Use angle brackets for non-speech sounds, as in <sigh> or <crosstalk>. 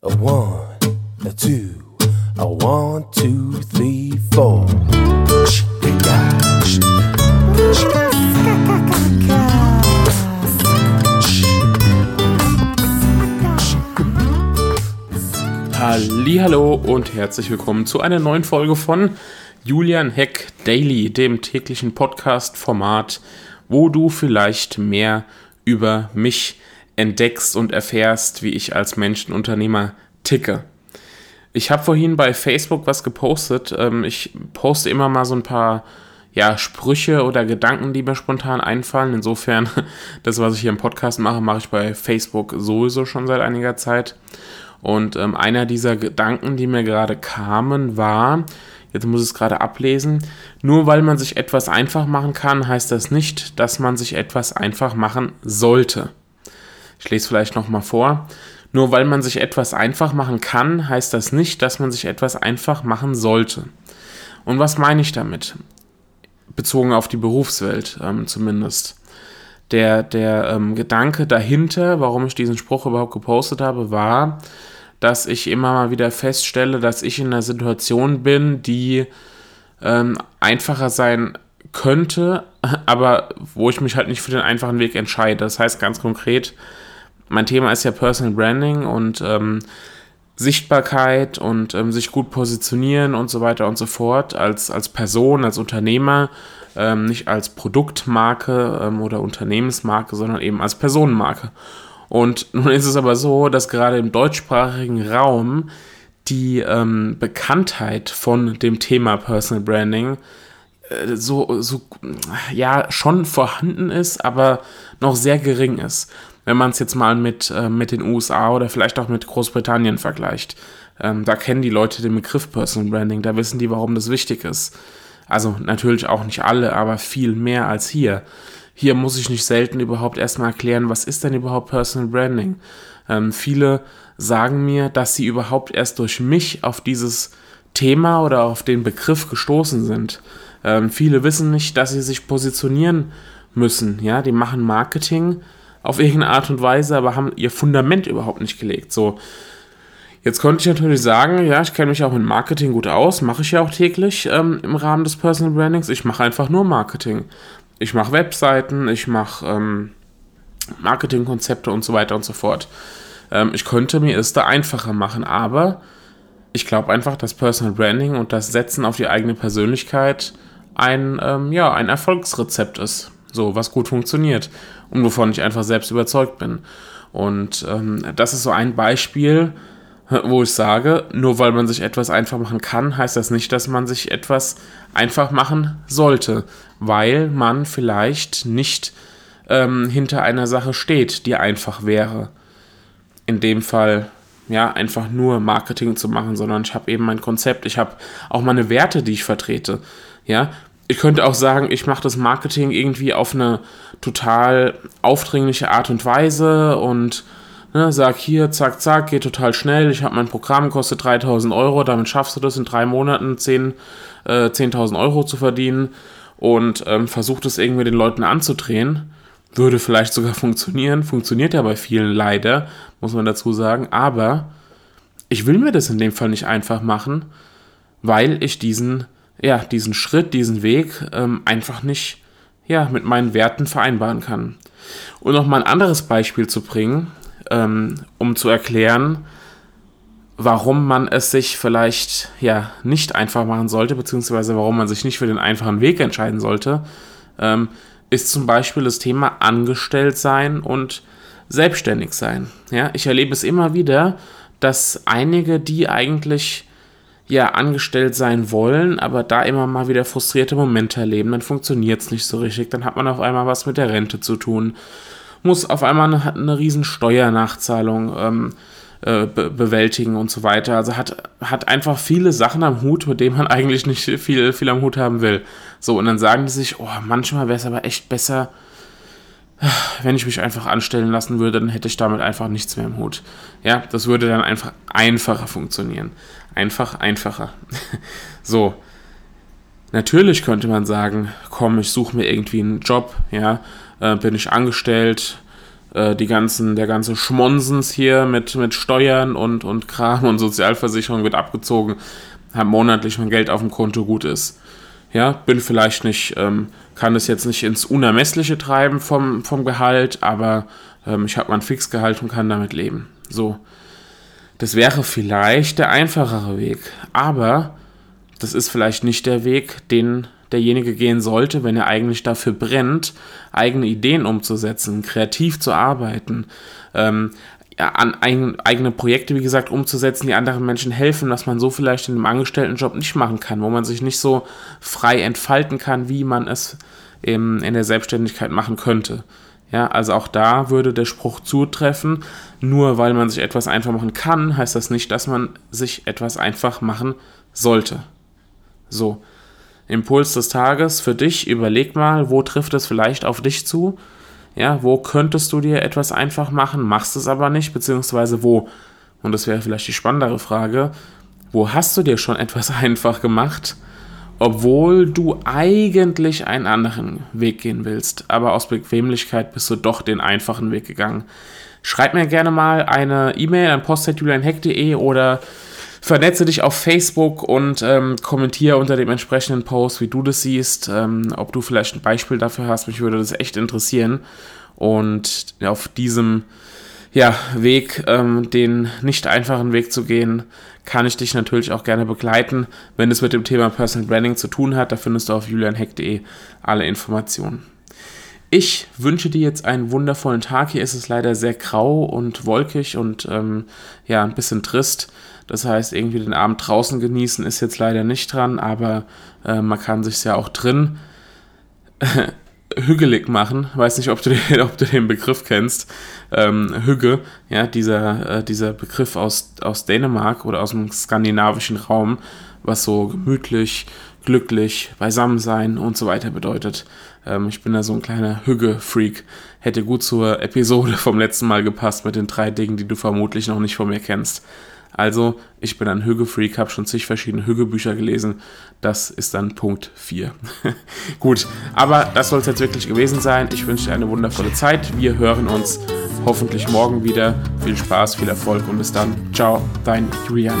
A one, a two, a one, two, three, four. Hallo und herzlich willkommen zu einer neuen Folge von Julian Heck Daily, dem täglichen Podcast-Format, wo du vielleicht mehr über mich entdeckst und erfährst, wie ich als Menschenunternehmer ticke. Ich habe vorhin bei Facebook was gepostet. Ähm, ich poste immer mal so ein paar ja, Sprüche oder Gedanken, die mir spontan einfallen. Insofern, <laughs> das, was ich hier im Podcast mache, mache ich bei Facebook sowieso schon seit einiger Zeit. Und ähm, einer dieser Gedanken, die mir gerade kamen, war, jetzt muss ich es gerade ablesen, nur weil man sich etwas einfach machen kann, heißt das nicht, dass man sich etwas einfach machen sollte. Ich lese vielleicht nochmal vor. Nur weil man sich etwas einfach machen kann, heißt das nicht, dass man sich etwas einfach machen sollte. Und was meine ich damit? Bezogen auf die Berufswelt ähm, zumindest. Der, der ähm, Gedanke dahinter, warum ich diesen Spruch überhaupt gepostet habe, war, dass ich immer mal wieder feststelle, dass ich in einer Situation bin, die ähm, einfacher sein könnte, <laughs> aber wo ich mich halt nicht für den einfachen Weg entscheide. Das heißt ganz konkret, mein Thema ist ja Personal Branding und ähm, Sichtbarkeit und ähm, sich gut positionieren und so weiter und so fort als, als Person, als Unternehmer, ähm, nicht als Produktmarke ähm, oder Unternehmensmarke, sondern eben als Personenmarke. Und <laughs> nun ist es aber so, dass gerade im deutschsprachigen Raum die ähm, Bekanntheit von dem Thema Personal Branding äh, so, so, ja, schon vorhanden ist, aber noch sehr gering ist wenn man es jetzt mal mit, äh, mit den USA oder vielleicht auch mit Großbritannien vergleicht. Ähm, da kennen die Leute den Begriff Personal Branding, da wissen die, warum das wichtig ist. Also natürlich auch nicht alle, aber viel mehr als hier. Hier muss ich nicht selten überhaupt erstmal erklären, was ist denn überhaupt Personal Branding. Ähm, viele sagen mir, dass sie überhaupt erst durch mich auf dieses Thema oder auf den Begriff gestoßen sind. Ähm, viele wissen nicht, dass sie sich positionieren müssen. Ja, die machen Marketing, auf irgendeine Art und Weise, aber haben ihr Fundament überhaupt nicht gelegt. So, jetzt konnte ich natürlich sagen, ja, ich kenne mich auch in Marketing gut aus, mache ich ja auch täglich ähm, im Rahmen des Personal Brandings. Ich mache einfach nur Marketing. Ich mache Webseiten, ich mache ähm, Marketingkonzepte und so weiter und so fort. Ähm, ich könnte mir es da einfacher machen, aber ich glaube einfach, dass Personal Branding und das Setzen auf die eigene Persönlichkeit ein, ähm, ja, ein Erfolgsrezept ist. So, was gut funktioniert und wovon ich einfach selbst überzeugt bin. Und ähm, das ist so ein Beispiel, <laughs> wo ich sage, nur weil man sich etwas einfach machen kann, heißt das nicht, dass man sich etwas einfach machen sollte, weil man vielleicht nicht ähm, hinter einer Sache steht, die einfach wäre. In dem Fall ja, einfach nur Marketing zu machen, sondern ich habe eben mein Konzept, ich habe auch meine Werte, die ich vertrete. Ja, ich könnte auch sagen, ich mache das Marketing irgendwie auf eine total aufdringliche Art und Weise und ne, sag hier, zack, zack, geht total schnell. Ich habe mein Programm, kostet 3000 Euro, damit schaffst du das in drei Monaten 10.000 äh, 10 Euro zu verdienen und ähm, versucht es irgendwie den Leuten anzudrehen. Würde vielleicht sogar <laughs> funktionieren, funktioniert ja bei vielen leider, muss man dazu sagen, aber ich will mir das in dem Fall nicht einfach machen, weil ich diesen ja, diesen Schritt, diesen Weg ähm, einfach nicht ja, mit meinen Werten vereinbaren kann. Und noch mal ein anderes Beispiel zu bringen, ähm, um zu erklären, warum man es sich vielleicht ja nicht einfach machen sollte, beziehungsweise warum man sich nicht für den einfachen Weg entscheiden sollte, ähm, ist zum Beispiel das Thema angestellt sein und selbstständig sein. Ja, ich erlebe es immer wieder, dass einige, die eigentlich ja angestellt sein wollen, aber da immer mal wieder frustrierte Momente erleben, dann funktioniert es nicht so richtig, dann hat man auf einmal was mit der Rente zu tun, muss auf einmal eine, eine riesen Steuernachzahlung ähm, äh, be bewältigen und so weiter. Also hat, hat einfach viele Sachen am Hut, mit denen man <laughs> eigentlich nicht viel, viel am Hut haben will. So, und dann sagen die sich, oh, manchmal wäre es aber echt besser, wenn ich mich einfach anstellen lassen würde, dann hätte ich damit einfach nichts mehr im Hut. Ja, das würde dann einfach einfacher funktionieren. Einfach einfacher. <laughs> so. Natürlich könnte man sagen, komm, ich suche mir irgendwie einen Job, ja, äh, bin ich angestellt, äh, die ganzen, der ganze Schmonsens hier mit, mit Steuern und, und Kram und Sozialversicherung wird abgezogen, habe monatlich mein Geld auf dem Konto gut ist. Ja, bin vielleicht nicht, ähm, kann es jetzt nicht ins Unermessliche treiben vom, vom Gehalt, aber ähm, ich habe mein Fixgehalt und kann damit leben. So. Das wäre vielleicht der einfachere Weg. Aber das ist vielleicht nicht der Weg, den derjenige gehen sollte, wenn er eigentlich dafür brennt, eigene Ideen umzusetzen, kreativ zu arbeiten, ähm, an ein, eigene Projekte, wie gesagt, umzusetzen, die anderen Menschen helfen, was man so vielleicht in einem Angestelltenjob nicht machen kann, wo man sich nicht so frei entfalten kann, wie man es in der Selbstständigkeit machen könnte. Ja, also auch da würde der Spruch zutreffen, nur weil man sich etwas einfach machen kann, heißt das nicht, dass man sich etwas einfach machen sollte. So, Impuls des Tages für dich, überleg mal, wo trifft es vielleicht auf dich zu? Ja, wo könntest du dir etwas einfach machen, machst es aber nicht, beziehungsweise wo, und das wäre vielleicht die spannendere Frage, wo hast du dir schon <laughs> etwas einfach gemacht, obwohl du eigentlich einen anderen Weg gehen willst, aber aus Bequemlichkeit bist du doch den einfachen Weg gegangen. Schreib mir gerne mal eine E-Mail an post.julianheck.de oder vernetze dich auf Facebook und ähm, kommentiere unter dem entsprechenden Post, wie du das siehst, ähm, ob du vielleicht ein Beispiel dafür hast. Mich würde das echt interessieren. Und auf diesem ja, Weg, ähm, den nicht einfachen Weg zu gehen, kann ich dich natürlich auch gerne begleiten, wenn es mit dem Thema Personal Branding zu tun hat. Da findest du auf julianheck.de alle Informationen. Ich wünsche dir jetzt einen wundervollen Tag. Hier ist es leider sehr grau und wolkig und ähm, ja, ein bisschen trist. Das heißt, irgendwie den Abend draußen genießen ist jetzt leider nicht dran, aber äh, man kann sich ja auch drin <laughs> hügelig machen. Weiß nicht, ob du den, ob du den Begriff kennst. Ähm, Hügge, ja, dieser, äh, dieser Begriff aus, aus Dänemark oder aus dem skandinavischen Raum, was so gemütlich, glücklich, beisammen sein und so weiter bedeutet. Ähm, ich bin da so ein kleiner Hügge-Freak. Hätte gut zur Episode vom letzten Mal gepasst mit den drei Dingen, die du vermutlich noch nicht von mir kennst. Also, ich bin ein Hügge-Freak, habe schon zig verschiedene Hügge-Bücher gelesen. Das ist dann Punkt 4. <laughs> Gut, aber das soll es jetzt wirklich gewesen sein. Ich wünsche dir eine wundervolle Zeit. Wir hören uns hoffentlich morgen wieder. Viel Spaß, viel Erfolg und bis dann. Ciao, dein Julian.